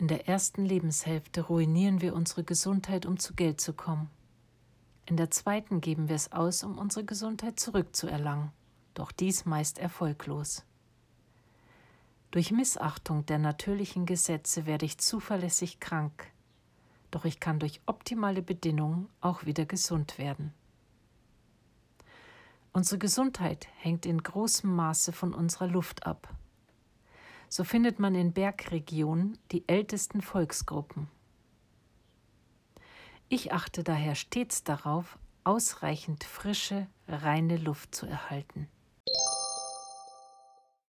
In der ersten Lebenshälfte ruinieren wir unsere Gesundheit, um zu Geld zu kommen. In der zweiten geben wir es aus, um unsere Gesundheit zurückzuerlangen, doch dies meist erfolglos. Durch Missachtung der natürlichen Gesetze werde ich zuverlässig krank, doch ich kann durch optimale Bedingungen auch wieder gesund werden. Unsere Gesundheit hängt in großem Maße von unserer Luft ab. So findet man in Bergregionen die ältesten Volksgruppen. Ich achte daher stets darauf, ausreichend frische, reine Luft zu erhalten.